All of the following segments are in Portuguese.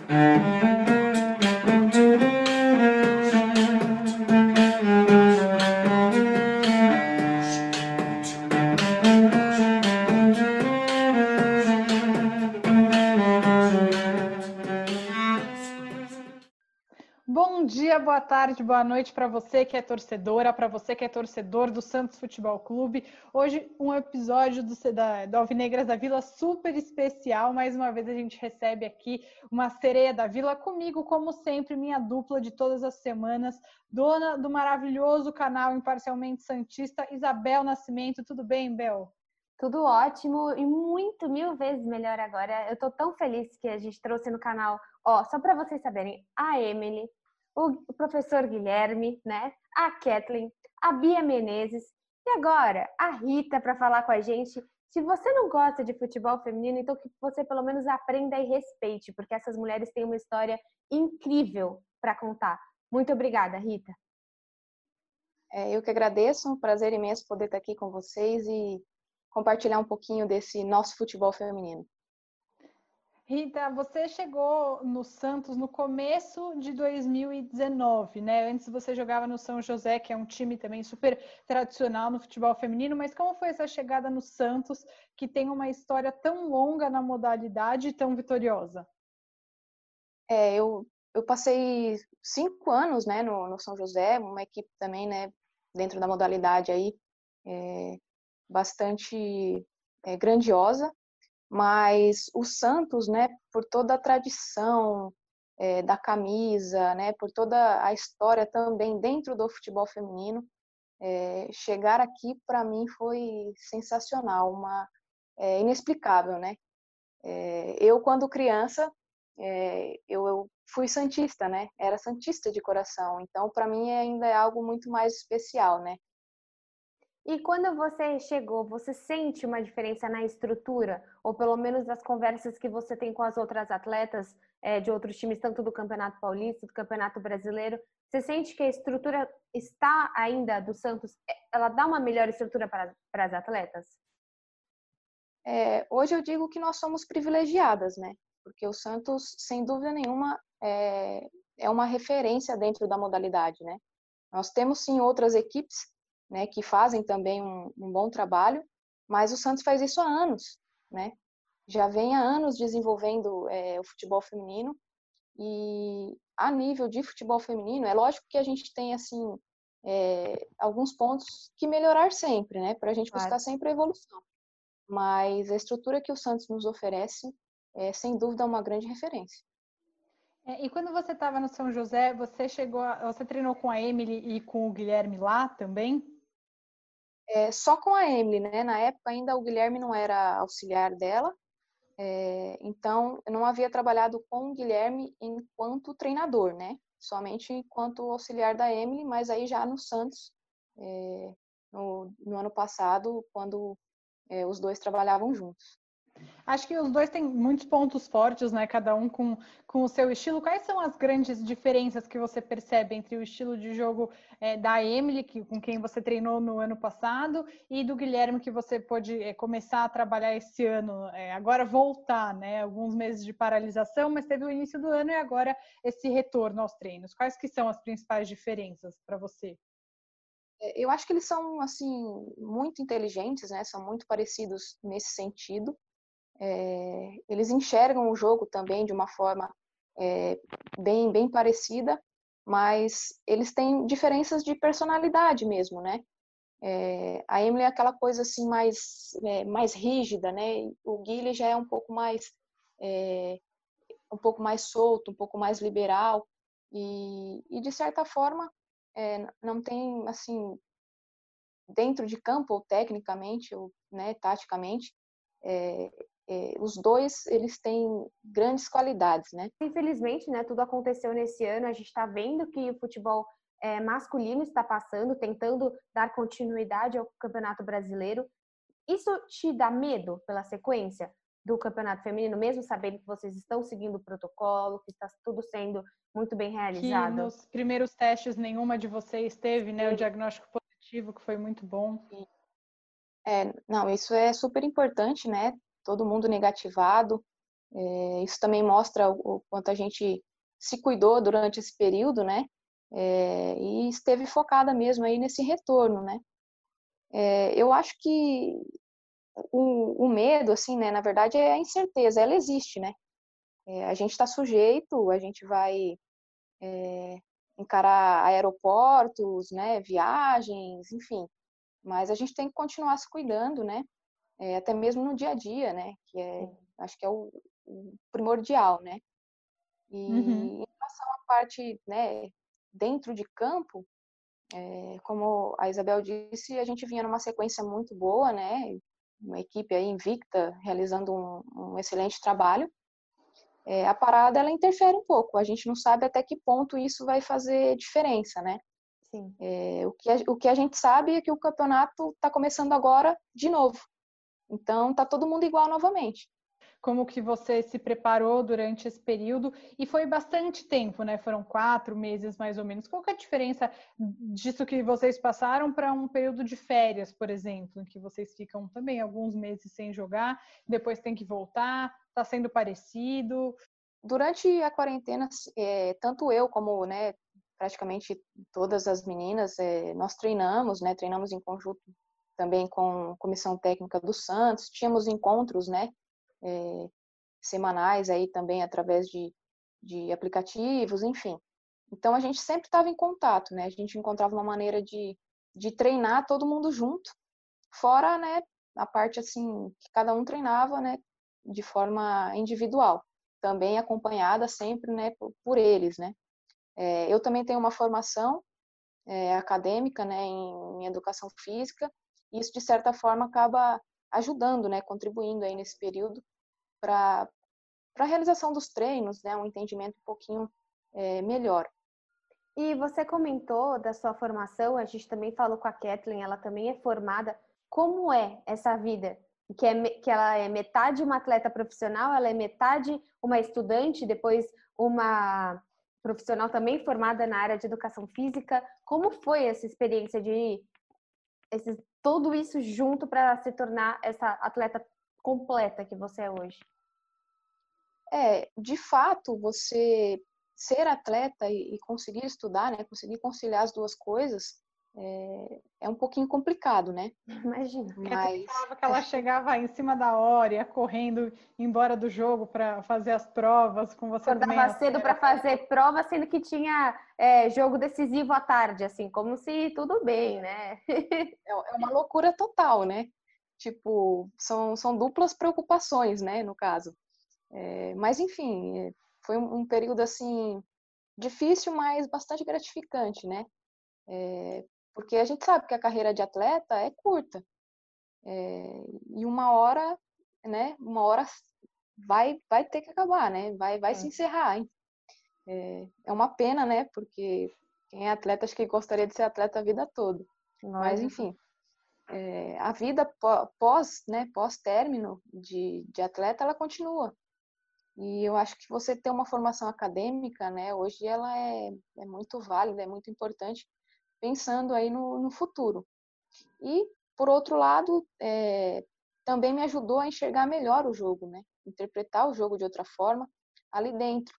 Bom boa tarde, boa noite para você que é torcedora, para você que é torcedor do Santos Futebol Clube. Hoje um episódio do, da, do Alvinegras da Vila super especial. Mais uma vez a gente recebe aqui uma sereia da Vila comigo, como sempre, minha dupla de todas as semanas, dona do maravilhoso canal Imparcialmente Santista, Isabel Nascimento. Tudo bem, Bel? Tudo ótimo e muito mil vezes melhor agora. Eu tô tão feliz que a gente trouxe no canal, ó, só para vocês saberem, a Emily, o professor Guilherme, né? A Kathleen, a Bia Menezes e agora a Rita para falar com a gente. Se você não gosta de futebol feminino, então que você pelo menos aprenda e respeite, porque essas mulheres têm uma história incrível para contar. Muito obrigada, Rita. É, eu que agradeço, um prazer imenso poder estar aqui com vocês e compartilhar um pouquinho desse nosso futebol feminino. Rita, você chegou no Santos no começo de 2019, né? Antes você jogava no São José, que é um time também super tradicional no futebol feminino, mas como foi essa chegada no Santos, que tem uma história tão longa na modalidade e tão vitoriosa? É, eu, eu passei cinco anos, né, no, no São José, uma equipe também, né, dentro da modalidade aí, é, bastante é, grandiosa, mas o Santos, né, por toda a tradição é, da camisa, né, por toda a história também dentro do futebol feminino, é, chegar aqui para mim foi sensacional, uma é, inexplicável, né? eu quando criança eu, eu fui santista, né? Era santista de coração, então para mim ainda é algo muito mais especial, né? E quando você chegou, você sente uma diferença na estrutura, ou pelo menos das conversas que você tem com as outras atletas é, de outros times, tanto do Campeonato Paulista, do Campeonato Brasileiro? Você sente que a estrutura está ainda do Santos, é, ela dá uma melhor estrutura para, para as atletas? É, hoje eu digo que nós somos privilegiadas, né? Porque o Santos, sem dúvida nenhuma, é, é uma referência dentro da modalidade, né? Nós temos sim outras equipes né, que fazem também um, um bom trabalho, mas o Santos faz isso há anos, né? Já vem há anos desenvolvendo é, o futebol feminino e a nível de futebol feminino, é lógico que a gente tem assim é, alguns pontos que melhorar sempre, né? Para a gente buscar sempre a evolução. Mas a estrutura que o Santos nos oferece é sem dúvida uma grande referência. É, e quando você estava no São José, você chegou, a, você treinou com a Emily e com o Guilherme lá também? É, só com a Emily, né? Na época ainda o Guilherme não era auxiliar dela, é, então eu não havia trabalhado com o Guilherme enquanto treinador, né? Somente enquanto auxiliar da Emily, mas aí já no Santos, é, no, no, ano passado, quando é, os dois trabalhavam juntos. Acho que os dois têm muitos pontos fortes, né? Cada um com, com o seu estilo. Quais são as grandes diferenças que você percebe entre o estilo de jogo é, da Emily, que, com quem você treinou no ano passado, e do Guilherme, que você pôde é, começar a trabalhar esse ano? É, agora voltar, né? Alguns meses de paralisação, mas teve o início do ano e agora esse retorno aos treinos. Quais que são as principais diferenças para você? É, eu acho que eles são assim muito inteligentes, né? São muito parecidos nesse sentido. É, eles enxergam o jogo também de uma forma é, bem, bem parecida, mas eles têm diferenças de personalidade mesmo, né? É, a Emily é aquela coisa assim mais, é, mais rígida, né? O Guilherme já é um pouco mais um pouco mais solto, um pouco mais liberal e, e de certa forma não tem assim dentro de campo ou tecnicamente ou né, taticamente é, é, os dois eles têm grandes qualidades, né? Infelizmente, né, tudo aconteceu nesse ano. A gente está vendo que o futebol é, masculino está passando, tentando dar continuidade ao Campeonato Brasileiro. Isso te dá medo pela sequência do Campeonato Feminino, mesmo sabendo que vocês estão seguindo o protocolo, que está tudo sendo muito bem realizado? Que nos primeiros testes nenhuma de vocês teve, né, o diagnóstico positivo, que foi muito bom. É, não, isso é super importante, né? Todo mundo negativado. É, isso também mostra o, quanto a gente se cuidou durante esse período, né? É, e esteve focada mesmo aí nesse retorno, né? É, eu acho que o, o, medo, assim, né? Na verdade, é a incerteza, ela existe, né? A gente está sujeito, a gente vai encarar aeroportos, né? Viagens, enfim. Mas a gente tem que continuar se cuidando, né? É, até mesmo no dia a dia, né? Que é, acho que é o, o primordial, né? E uhum. em relação à parte, né? Dentro de campo, é, como a Isabel disse, a gente vinha numa sequência muito boa, né? Uma equipe aí invicta, realizando um, um excelente trabalho. É, a parada, ela interfere um pouco. A gente não sabe até que ponto isso vai fazer diferença, né? Sim. É, o, que a, o que a gente sabe é que o campeonato está começando agora de novo. Então, tá todo mundo igual novamente como que você se preparou durante esse período e foi bastante tempo, né? Foram quatro meses mais ou menos. Qual é a diferença disso que vocês passaram para um período de férias, por exemplo, em que vocês ficam também alguns meses sem jogar, depois tem que voltar? Está sendo parecido? Durante a quarentena, é, tanto eu como, né, praticamente todas as meninas, é, nós treinamos, né? Treinamos em conjunto também com comissão técnica do Santos, tínhamos encontros, né? é, semanais aí também através de, de aplicativos, enfim. Então a gente sempre estava em contato, né? A gente encontrava uma maneira de, de treinar todo mundo junto, fora, né, a parte assim que cada um treinava, né, de forma individual, também acompanhada sempre, né, por, por eles, né. É, eu também tenho uma formação é, acadêmica, né, em, em educação física, isso de certa forma acaba ajudando, né, contribuindo aí nesse período para a realização dos treinos, né, um entendimento um pouquinho é, melhor. E você comentou da sua formação, a gente também falou com a Kathleen, ela também é formada. Como é essa vida? Que, é, que ela é metade uma atleta profissional, ela é metade uma estudante, depois uma profissional também formada na área de educação física. Como foi essa experiência de esse, tudo isso junto para se tornar essa atleta completa que você é hoje? É, de fato, você ser atleta e, conseguir estudar, né, conseguir conciliar as duas coisas, é, é um pouquinho complicado, né? Imagina. Mas falava que ela chegava em cima da hora, ia correndo embora do jogo para fazer as provas com você Acordava também. cedo para fazer prova, sendo que tinha é, jogo decisivo à tarde, assim, como se tudo bem, né? é, é uma loucura total, né? Tipo, são, são duplas preocupações, né, no caso. É, mas, enfim, é, foi um, um, período, assim, difícil, mas bastante gratificante, né? É, porque a gente sabe que a carreira de atleta é curta. É, e uma hora, né, uma hora vai, vai ter que acabar, né? Vai, vai se encerrar, hein? É, é uma pena, né? Porque quem é atleta acho que gostaria de ser atleta a vida toda. Mas, enfim, é, a vida pós, né, pós término de, de atleta, ela continua. E eu acho que você ter uma formação acadêmica, né, hoje ela é, é muito válida, é muito importante, pensando aí no, no futuro. E, por outro lado, é, também me ajudou a enxergar melhor o jogo, né, interpretar o jogo de outra forma ali dentro.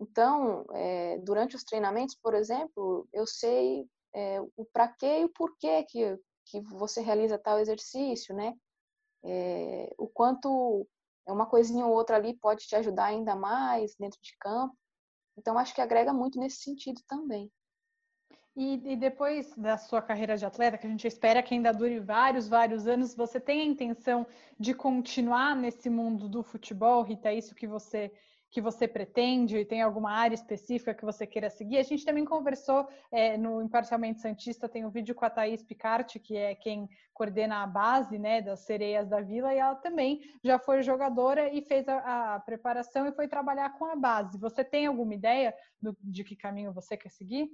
Então, é, durante os treinamentos, por exemplo, eu sei é, o para quê e o porquê que, que você realiza tal exercício, né? É, o quanto é uma coisinha ou outra ali pode te ajudar ainda mais dentro de campo. Então, acho que agrega muito nesse sentido também. E, e, depois da sua carreira de atleta, que a gente espera que ainda dure vários, vários anos, você tem a intenção de continuar nesse mundo do futebol, Rita? É isso que você que você pretende? Tem alguma área específica que você queira seguir? A gente também conversou é, no Imparcialmente Santista, tem um vídeo com a Thaís Picarte, que é quem coordena a base né, das sereias da Vila, e ela também já foi jogadora e fez a, a preparação e foi trabalhar com a base. Você tem alguma ideia do, de que caminho você quer seguir?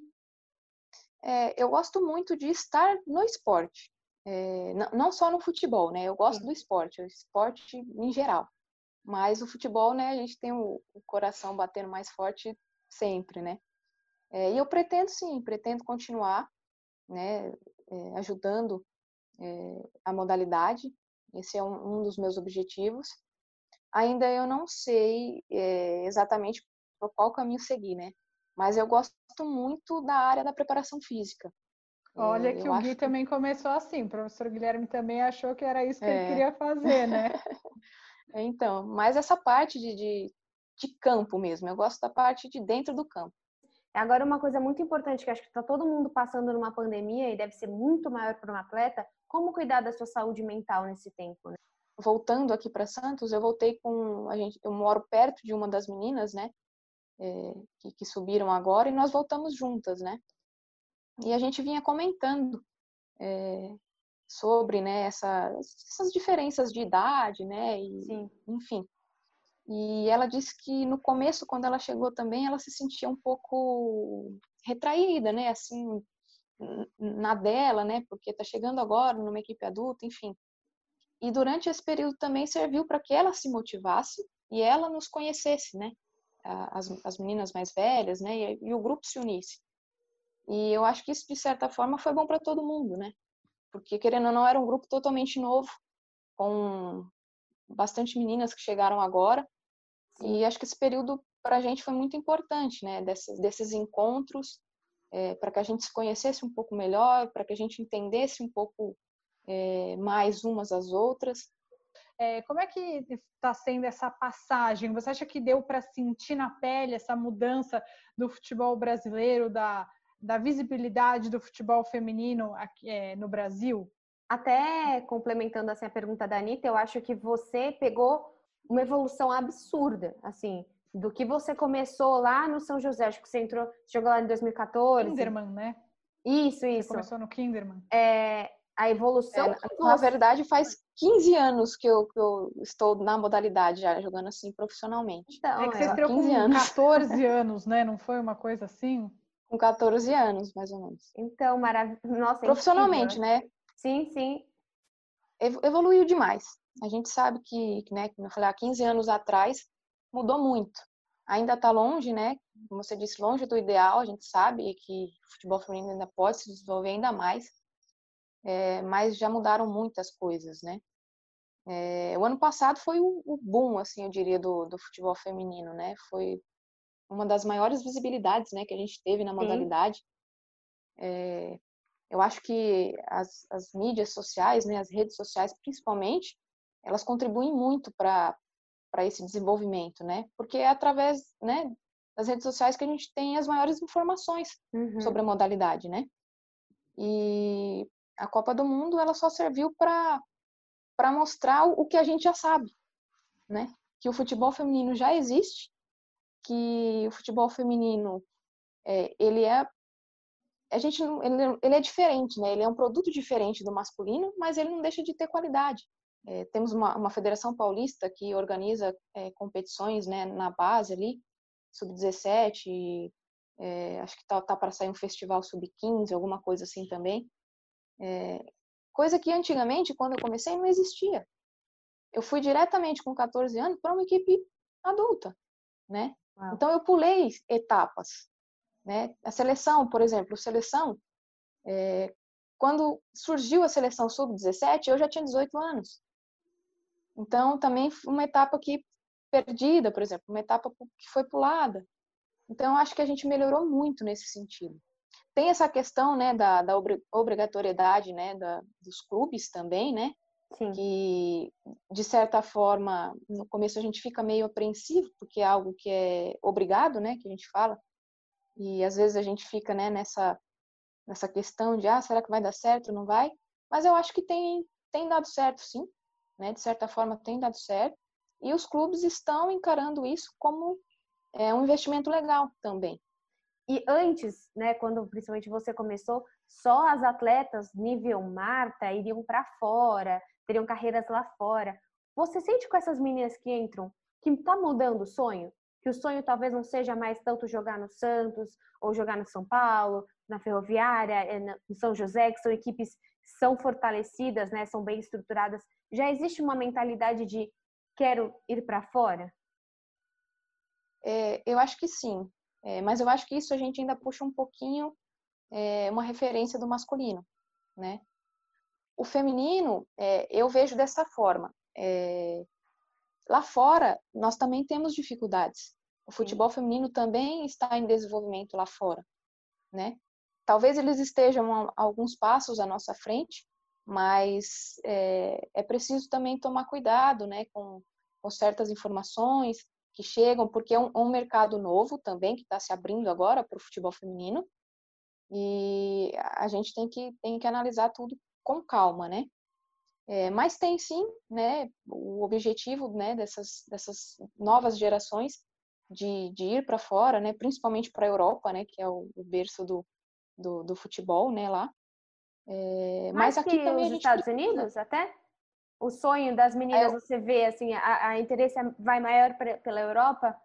É, eu gosto muito de estar no esporte. É, não só no futebol, né? Eu gosto Sim. do esporte, o esporte em geral. Mas o futebol, né, a gente tem o, o coração batendo mais forte sempre, né? É, e eu pretendo sim, pretendo continuar, né, é, ajudando é, a modalidade. Esse é um, um, dos meus objetivos. ainda eu não sei é, exatamente por qual caminho seguir, né? Mas eu gosto muito da área da preparação física. Olha que eu o Gui que... também começou assim, o professor Guilherme também achou que era isso que é. ele queria fazer, né? então, mas essa parte de, de, de campo mesmo, eu gosto da parte de dentro do campo. Agora, uma coisa muito importante que acho que está todo mundo passando numa pandemia e deve ser muito maior para um atleta, como cuidar da sua saúde mental nesse tempo? Né? Voltando aqui para Santos, eu voltei com a gente, eu moro perto de uma das meninas, né, é, que, que subiram agora e nós voltamos juntas, né? E a gente vinha comentando é, sobre né, essa, essas diferenças de idade, né? E, Sim. Enfim. E ela disse que no começo, quando ela chegou também, ela se sentia um pouco retraída, né? Assim, na dela, né? Porque está chegando agora numa equipe adulta, enfim. E durante esse período também serviu para que ela se motivasse e ela nos conhecesse, né? As, as meninas mais velhas, né? E, e o grupo se unisse. E eu acho que isso, de certa forma, foi bom para todo mundo, né? Porque, querendo ou não, era um grupo totalmente novo, com bastante meninas que chegaram agora. E acho que esse período, para a gente, foi muito importante, né? Desses, desses encontros, é, para que a gente se conhecesse um pouco melhor, para que a gente entendesse um pouco é, mais umas às outras. É, como é que está sendo essa passagem? Você acha que deu para sentir na pele essa mudança do futebol brasileiro, da, da visibilidade do futebol feminino aqui, é, no Brasil? Até complementando assim, a pergunta da Anitta, eu acho que você pegou uma evolução absurda, assim, do que você começou lá no São José, acho que você entrou, jogou lá em 2014. Kinderman, né? Isso, isso. Você começou no Kinderman. É, a evolução. É, na verdade, faz 15 anos que eu, que eu, estou na modalidade já, jogando assim profissionalmente. Então, é que você é, estreou com anos. 14 anos, né? Não foi uma coisa assim? Com 14 anos, mais ou menos. Então, maravilhoso. É Profissionalmente, né? Sim, sim. Evoluiu demais. A gente sabe que, né, como eu falei, há 15 anos atrás, mudou muito. Ainda está longe, né? Como você disse, longe do ideal. A gente sabe que o futebol feminino ainda pode se desenvolver ainda mais. É, mas já mudaram muitas coisas, né? É, o ano passado foi o, o, boom, assim, eu diria, do, do futebol feminino, né? Foi uma das maiores visibilidades né, que a gente teve na modalidade. É, eu acho que as, as, mídias sociais, né, as redes sociais principalmente, elas contribuem muito para esse desenvolvimento, né? Porque é através né, das redes sociais que a gente tem as maiores informações uhum. sobre a modalidade, né? E a Copa do Mundo ela só serviu para para mostrar o que a gente já sabe, né? Que o futebol feminino já existe que o futebol feminino é, ele é a gente ele, ele, é diferente, né? Ele é um produto diferente do masculino, mas ele não deixa de ter qualidade. É, temos uma, uma, federação paulista que organiza é, competições, né, na base ali, sub-17, é, acho que tá, tá para sair um festival sub-15, alguma coisa assim também. É, coisa que antigamente, quando eu comecei, não existia. Eu fui diretamente com 14 anos para uma equipe adulta, né? Então eu pulei etapas, né? A seleção, por exemplo, seleção, é, quando surgiu a seleção sub-17, eu já tinha 18 anos. Então também uma etapa que perdida, por exemplo, uma etapa que foi pulada. Então acho que a gente melhorou muito nesse sentido. Tem essa questão, né, da, da obrigatoriedade, né, da, dos clubes também, né? Sim. que de certa forma no começo a gente fica meio apreensivo porque é algo que é obrigado, né, que a gente fala e às vezes a gente fica né, nessa nessa questão de ah será que vai dar certo não vai, mas eu acho que tem tem dado certo sim, né, de certa forma tem dado certo e os clubes estão encarando isso como é, um investimento legal também. E antes, né, quando principalmente você começou, só as atletas nível Marta iriam para fora, teriam carreiras lá fora. Você sente com essas meninas que entram que está mudando o sonho? Que o sonho talvez não seja mais tanto jogar no Santos ou jogar no São Paulo, na Ferroviária, eh, no São José, que são equipes que são fortalecidas, né, são bem estruturadas. Já existe uma mentalidade de quero ir para fora? É, eu acho que sim, é, mas eu acho que isso a gente ainda puxa um pouquinho é, uma referência do masculino, né? O feminino, é, eu vejo dessa forma. É, lá fora, nós também temos dificuldades. O futebol feminino também está em desenvolvimento lá fora, né? Talvez eles estejam alguns passos à nossa frente, mas é, é preciso também tomar cuidado, né, com, com certas informações que chegam, porque é um, um mercado novo também que está se abrindo agora para o futebol feminino e a gente tem que tem que analisar tudo com calma, né? É, mas tem sim, né, o objetivo, né, dessas dessas novas gerações de, de ir para fora, né, principalmente para a Europa, né, que é o, o berço do, do, do, futebol, né, lá. É, mas aqui também os Estados precisa. Unidos, até o sonho das meninas, é, você vê assim, a, a interesse vai maior pra, pela Europa?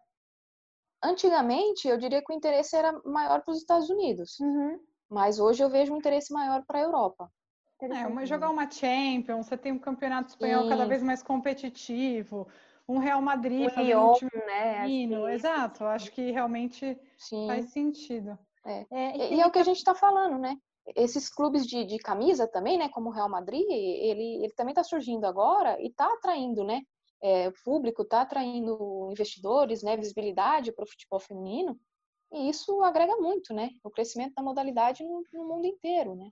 Antigamente, eu diria que o interesse era maior para os Estados Unidos, uhum. mas hoje eu vejo um interesse maior para a Europa. É, uma, jogar uma Champions, você tem um campeonato espanhol Sim. cada vez mais competitivo, um Real Madrid o Lyon, um time né? Acho Exato, acho que realmente Sim. faz sentido. É. É, e, e é o que a gente está falando, né? Esses clubes de, de, camisa também, né? Como o Real Madrid, ele, ele também está surgindo agora e está atraindo, né? É, público, está atraindo investidores, né? Visibilidade para o futebol feminino. E isso agrega muito, né? O crescimento da modalidade no, no mundo inteiro, né?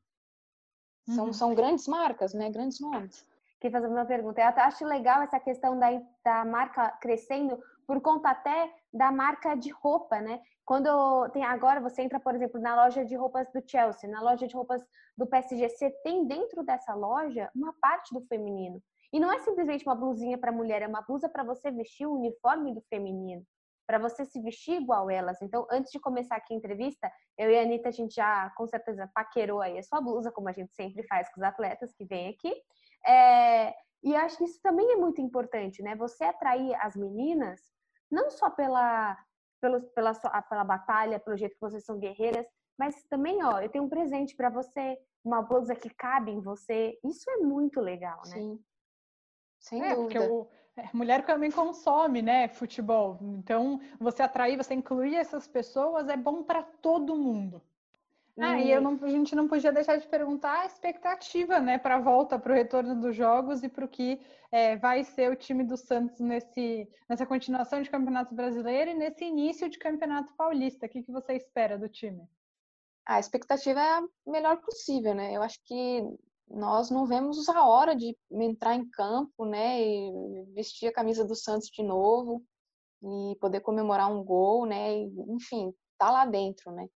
São, uhum. são grandes marcas, né? Grandes nomes. Queria fazer uma pergunta. Eu acho legal essa questão da, da marca crescendo por conta até da marca de roupa, né? Quando tem agora você entra, por exemplo, na loja de roupas do Chelsea, na loja de roupas do PSG, você tem dentro dessa loja uma parte do feminino. E não é simplesmente uma blusinha para mulher, é uma blusa para você vestir o uniforme do feminino, para você se vestir igual elas. Então, antes de começar aqui a entrevista, eu e a Anitta, a gente já com certeza paquerou aí a sua blusa, como a gente sempre faz com os atletas que vêm aqui. É, e acho que isso também é muito importante, né? Você atrair as meninas, não só pela pelo, pela, pela batalha, pelo jeito que vocês são guerreiras, mas também, ó, eu tenho um presente para você, uma blusa que cabe em você. Isso é muito legal, né? Sim. Sem é, dúvida. Porque o, é, mulher também consome, né, futebol. Então, você atrair, você incluir essas pessoas é bom para todo mundo. Ah, e eu não, a gente não podia deixar de perguntar a expectativa, né, para a volta, para o retorno dos jogos e para o que é, vai ser o time do Santos nesse, nessa continuação de Campeonato Brasileiro e nesse início de Campeonato Paulista. O que, que você espera do time? A expectativa é a melhor possível, né? Eu acho que nós não vemos a hora de entrar em campo, né, e vestir a camisa do Santos de novo e poder comemorar um gol, né, e, enfim, tá lá dentro, né.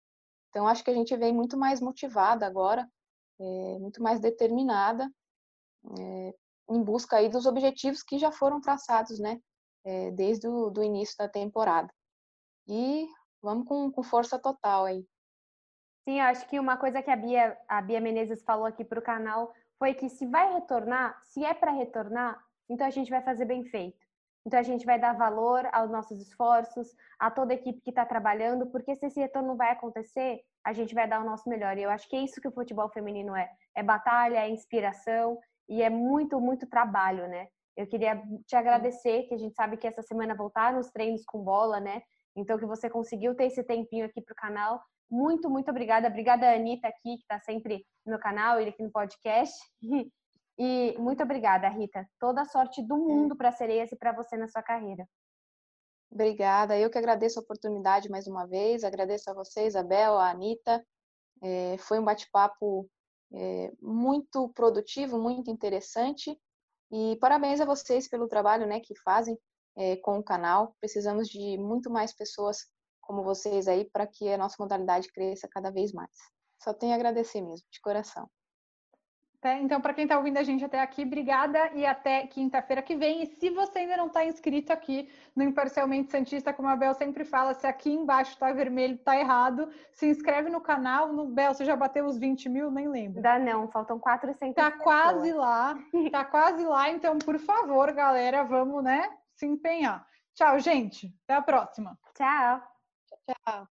Então, acho que a gente vem muito mais motivada agora, é, muito mais determinada, é, em busca aí dos objetivos que já foram traçados, né, é, desde o do início da temporada. E vamos com, com força total aí. Sim, acho que uma coisa que a Bia, a Bia Menezes falou aqui para o canal foi que se vai retornar, se é para retornar, então a gente vai fazer bem feito. Então a gente vai dar valor aos nossos esforços, a toda a equipe que está trabalhando, porque se esse retorno vai acontecer, a gente vai dar o nosso melhor. E eu acho que é isso que o futebol feminino é: é batalha, é inspiração e é muito, muito trabalho, né? Eu queria te agradecer, que a gente sabe que essa semana voltaram os treinos com bola, né? Então que você conseguiu ter esse tempinho aqui para o canal. Muito, muito obrigada. Obrigada, Anitta, aqui, que está sempre no canal e aqui no podcast. E muito obrigada, Rita. Toda a sorte do mundo para a Sereias e para você na sua carreira. Obrigada. Eu que agradeço a oportunidade mais uma vez. Agradeço a você, Isabel, a Anitta. É, foi um bate-papo é, muito produtivo, muito interessante. E parabéns a vocês pelo trabalho né, que fazem é, com o canal. Precisamos de muito mais pessoas como vocês aí para que a nossa modalidade cresça cada vez mais. Só tenho a agradecer mesmo, de coração. Tá? Então, para quem está ouvindo a gente até aqui, obrigada e até quinta-feira que vem. E se você ainda não está inscrito aqui no Imparcialmente Santista, como a Bel sempre fala, se aqui embaixo está vermelho, está errado, se inscreve no canal. No Bel, você já bateu os 20 mil? Nem lembro. Dá não, faltam 400 Está quase lá, está quase lá. Então, por favor, galera, vamos, né, se empenhar. Tchau, gente. Até a próxima. Tchau. Tchau.